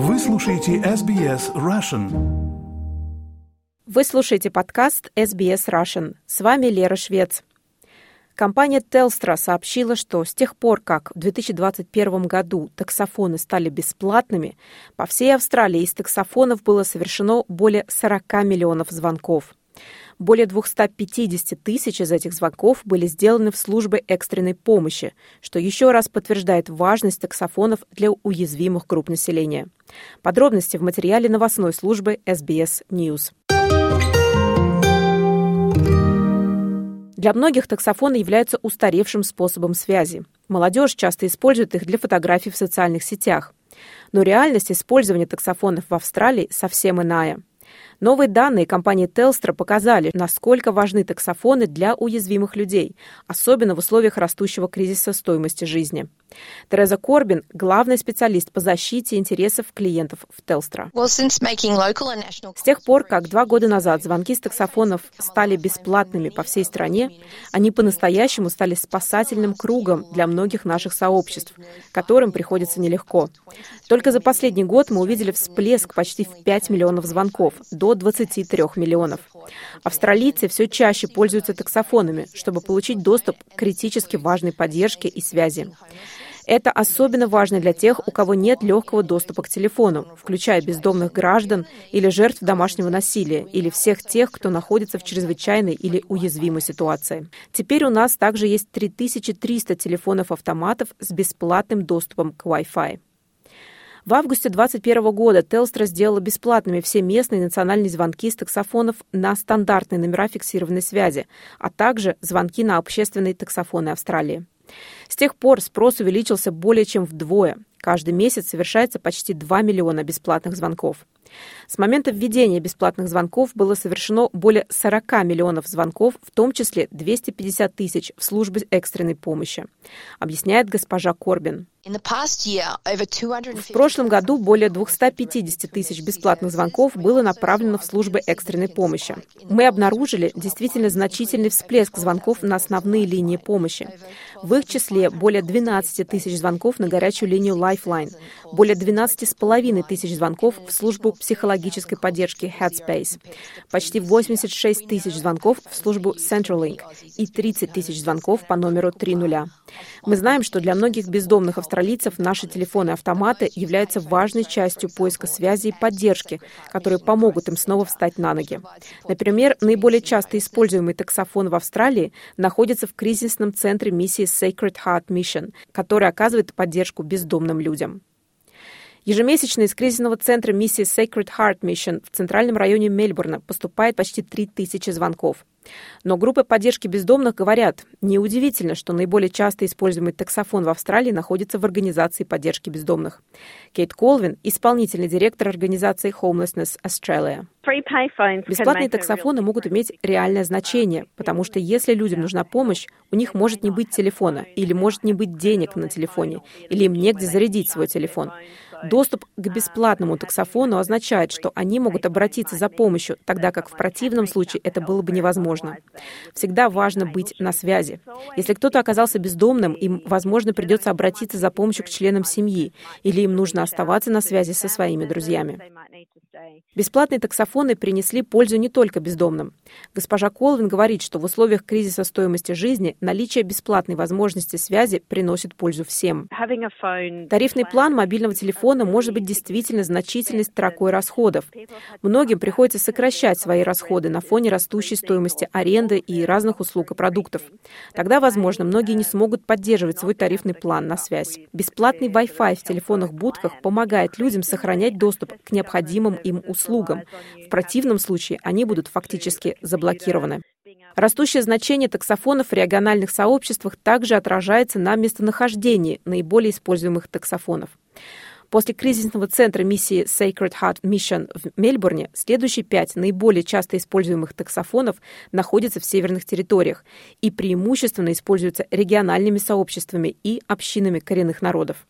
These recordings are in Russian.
Вы слушаете SBS Russian. Вы слушаете подкаст SBS Russian. С вами Лера Швец. Компания Telstra сообщила, что с тех пор, как в 2021 году таксофоны стали бесплатными, по всей Австралии из таксофонов было совершено более 40 миллионов звонков. Более 250 тысяч из этих звонков были сделаны в службы экстренной помощи, что еще раз подтверждает важность таксофонов для уязвимых групп населения. Подробности в материале новостной службы SBS News. Для многих таксофоны являются устаревшим способом связи. Молодежь часто использует их для фотографий в социальных сетях. Но реальность использования таксофонов в Австралии совсем иная. Новые данные компании Telstra показали, насколько важны таксофоны для уязвимых людей, особенно в условиях растущего кризиса стоимости жизни. Тереза Корбин – главный специалист по защите интересов клиентов в Telstra. С тех пор, как два года назад звонки с таксофонов стали бесплатными по всей стране, они по-настоящему стали спасательным кругом для многих наших сообществ, которым приходится нелегко. Только за последний год мы увидели всплеск почти в 5 миллионов звонков, до 23 миллионов. Австралийцы все чаще пользуются таксофонами, чтобы получить доступ к критически важной поддержке и связи. Это особенно важно для тех, у кого нет легкого доступа к телефону, включая бездомных граждан или жертв домашнего насилия, или всех тех, кто находится в чрезвычайной или уязвимой ситуации. Теперь у нас также есть 3300 телефонов-автоматов с бесплатным доступом к Wi-Fi. В августе 2021 года Телстра сделала бесплатными все местные национальные звонки с таксофонов на стандартные номера фиксированной связи, а также звонки на общественные таксофоны Австралии. С тех пор спрос увеличился более чем вдвое. Каждый месяц совершается почти 2 миллиона бесплатных звонков. С момента введения бесплатных звонков было совершено более 40 миллионов звонков, в том числе 250 тысяч в службе экстренной помощи, объясняет госпожа Корбин. В прошлом году более 250 тысяч бесплатных звонков было направлено в службы экстренной помощи. Мы обнаружили действительно значительный всплеск звонков на основные линии помощи. В их числе более 12 тысяч звонков на горячую линию Lifeline, более 12,5 тысяч звонков в службу психологической поддержки Headspace, почти 86 тысяч звонков в службу Centralink и 30 тысяч звонков по номеру 30. Мы знаем, что для многих бездомных австралийцев наши телефоны-автоматы являются важной частью поиска связи и поддержки, которые помогут им снова встать на ноги. Например, наиболее часто используемый таксофон в Австралии находится в кризисном центре миссии Sacred Heart Mission, который оказывает поддержку бездомным людям. Ежемесячно из кризисного центра миссии Sacred Heart Mission в центральном районе Мельбурна поступает почти 3000 звонков. Но группы поддержки бездомных говорят, неудивительно, что наиболее часто используемый таксофон в Австралии находится в организации поддержки бездомных. Кейт Колвин, исполнительный директор организации Homelessness Australia. Бесплатные таксофоны могут иметь реальное значение, потому что если людям нужна помощь, у них может не быть телефона, или может не быть денег на телефоне, или им негде зарядить свой телефон. Доступ к бесплатному таксофону означает, что они могут обратиться за помощью, тогда как в противном случае это было бы невозможно. Всегда важно быть на связи. Если кто-то оказался бездомным, им, возможно, придется обратиться за помощью к членам семьи, или им нужно оставаться на связи со своими друзьями. Бесплатные таксофоны принесли пользу не только бездомным. Госпожа Колвин говорит, что в условиях кризиса стоимости жизни наличие бесплатной возможности связи приносит пользу всем. Тарифный план мобильного телефона может быть действительно значительной строкой расходов. Многим приходится сокращать свои расходы на фоне растущей стоимости аренды и разных услуг и продуктов. Тогда, возможно, многие не смогут поддерживать свой тарифный план на связь. Бесплатный Wi-Fi в телефонах-будках помогает людям сохранять доступ к необходимым им услугам. В противном случае они будут фактически заблокированы. Растущее значение таксофонов в региональных сообществах также отражается на местонахождении наиболее используемых таксофонов. После кризисного центра миссии Sacred Heart Mission в Мельбурне следующие пять наиболее часто используемых таксофонов находятся в северных территориях и преимущественно используются региональными сообществами и общинами коренных народов.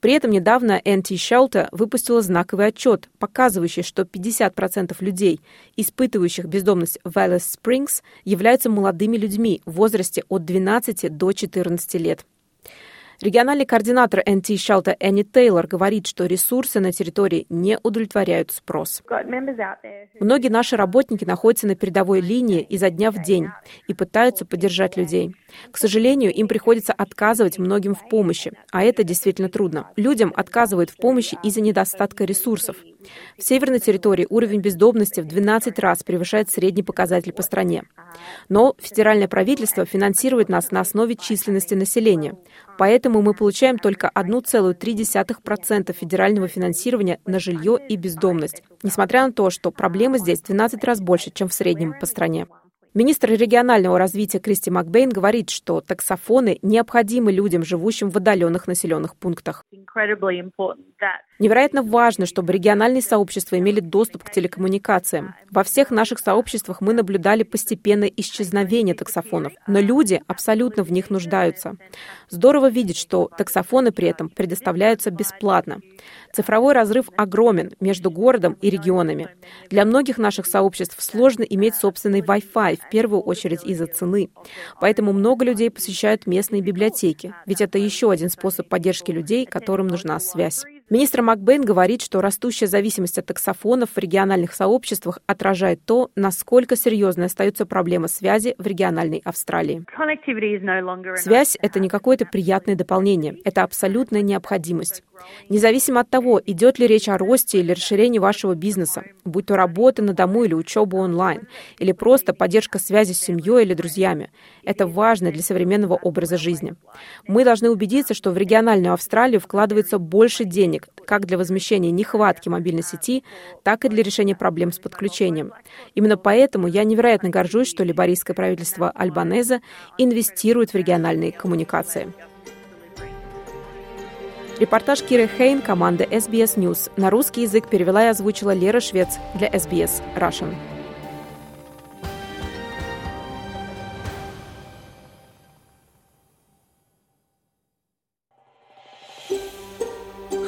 При этом недавно NT Shelter выпустила знаковый отчет, показывающий, что 50% людей, испытывающих бездомность в Alice Springs, являются молодыми людьми в возрасте от 12 до 14 лет. Региональный координатор NT Shelter Энни Тейлор говорит, что ресурсы на территории не удовлетворяют спрос. Многие наши работники находятся на передовой линии изо дня в день и пытаются поддержать людей. К сожалению, им приходится отказывать многим в помощи, а это действительно трудно. Людям отказывают в помощи из-за недостатка ресурсов. В северной территории уровень бездомности в 12 раз превышает средний показатель по стране. Но федеральное правительство финансирует нас на основе численности населения. Поэтому мы получаем только 1,3% федерального финансирования на жилье и бездомность, несмотря на то, что проблемы здесь в 12 раз больше, чем в среднем по стране. Министр регионального развития Кристи Макбейн говорит, что таксофоны необходимы людям, живущим в отдаленных населенных пунктах. Невероятно важно, чтобы региональные сообщества имели доступ к телекоммуникациям. Во всех наших сообществах мы наблюдали постепенное исчезновение таксофонов, но люди абсолютно в них нуждаются. Здорово видеть, что таксофоны при этом предоставляются бесплатно. Цифровой разрыв огромен между городом и регионами. Для многих наших сообществ сложно иметь собственный Wi-Fi, в первую очередь из-за цены. Поэтому много людей посещают местные библиотеки, ведь это еще один способ поддержки людей, которым нужна связь. Министр Макбейн говорит, что растущая зависимость от таксофонов в региональных сообществах отражает то, насколько серьезной остается проблема связи в региональной Австралии. Связь — это не какое-то приятное дополнение, это абсолютная необходимость. Независимо от того, идет ли речь о росте или расширении вашего бизнеса, будь то работа на дому или учеба онлайн, или просто поддержка связи с семьей или друзьями, это важно для современного образа жизни. Мы должны убедиться, что в региональную Австралию вкладывается больше денег, как для возмещения нехватки мобильной сети, так и для решения проблем с подключением. Именно поэтому я невероятно горжусь, что либорийское правительство Альбанеза инвестирует в региональные коммуникации. Репортаж Киры Хейн команды SBS News на русский язык перевела и озвучила Лера Швец для SBS Russian.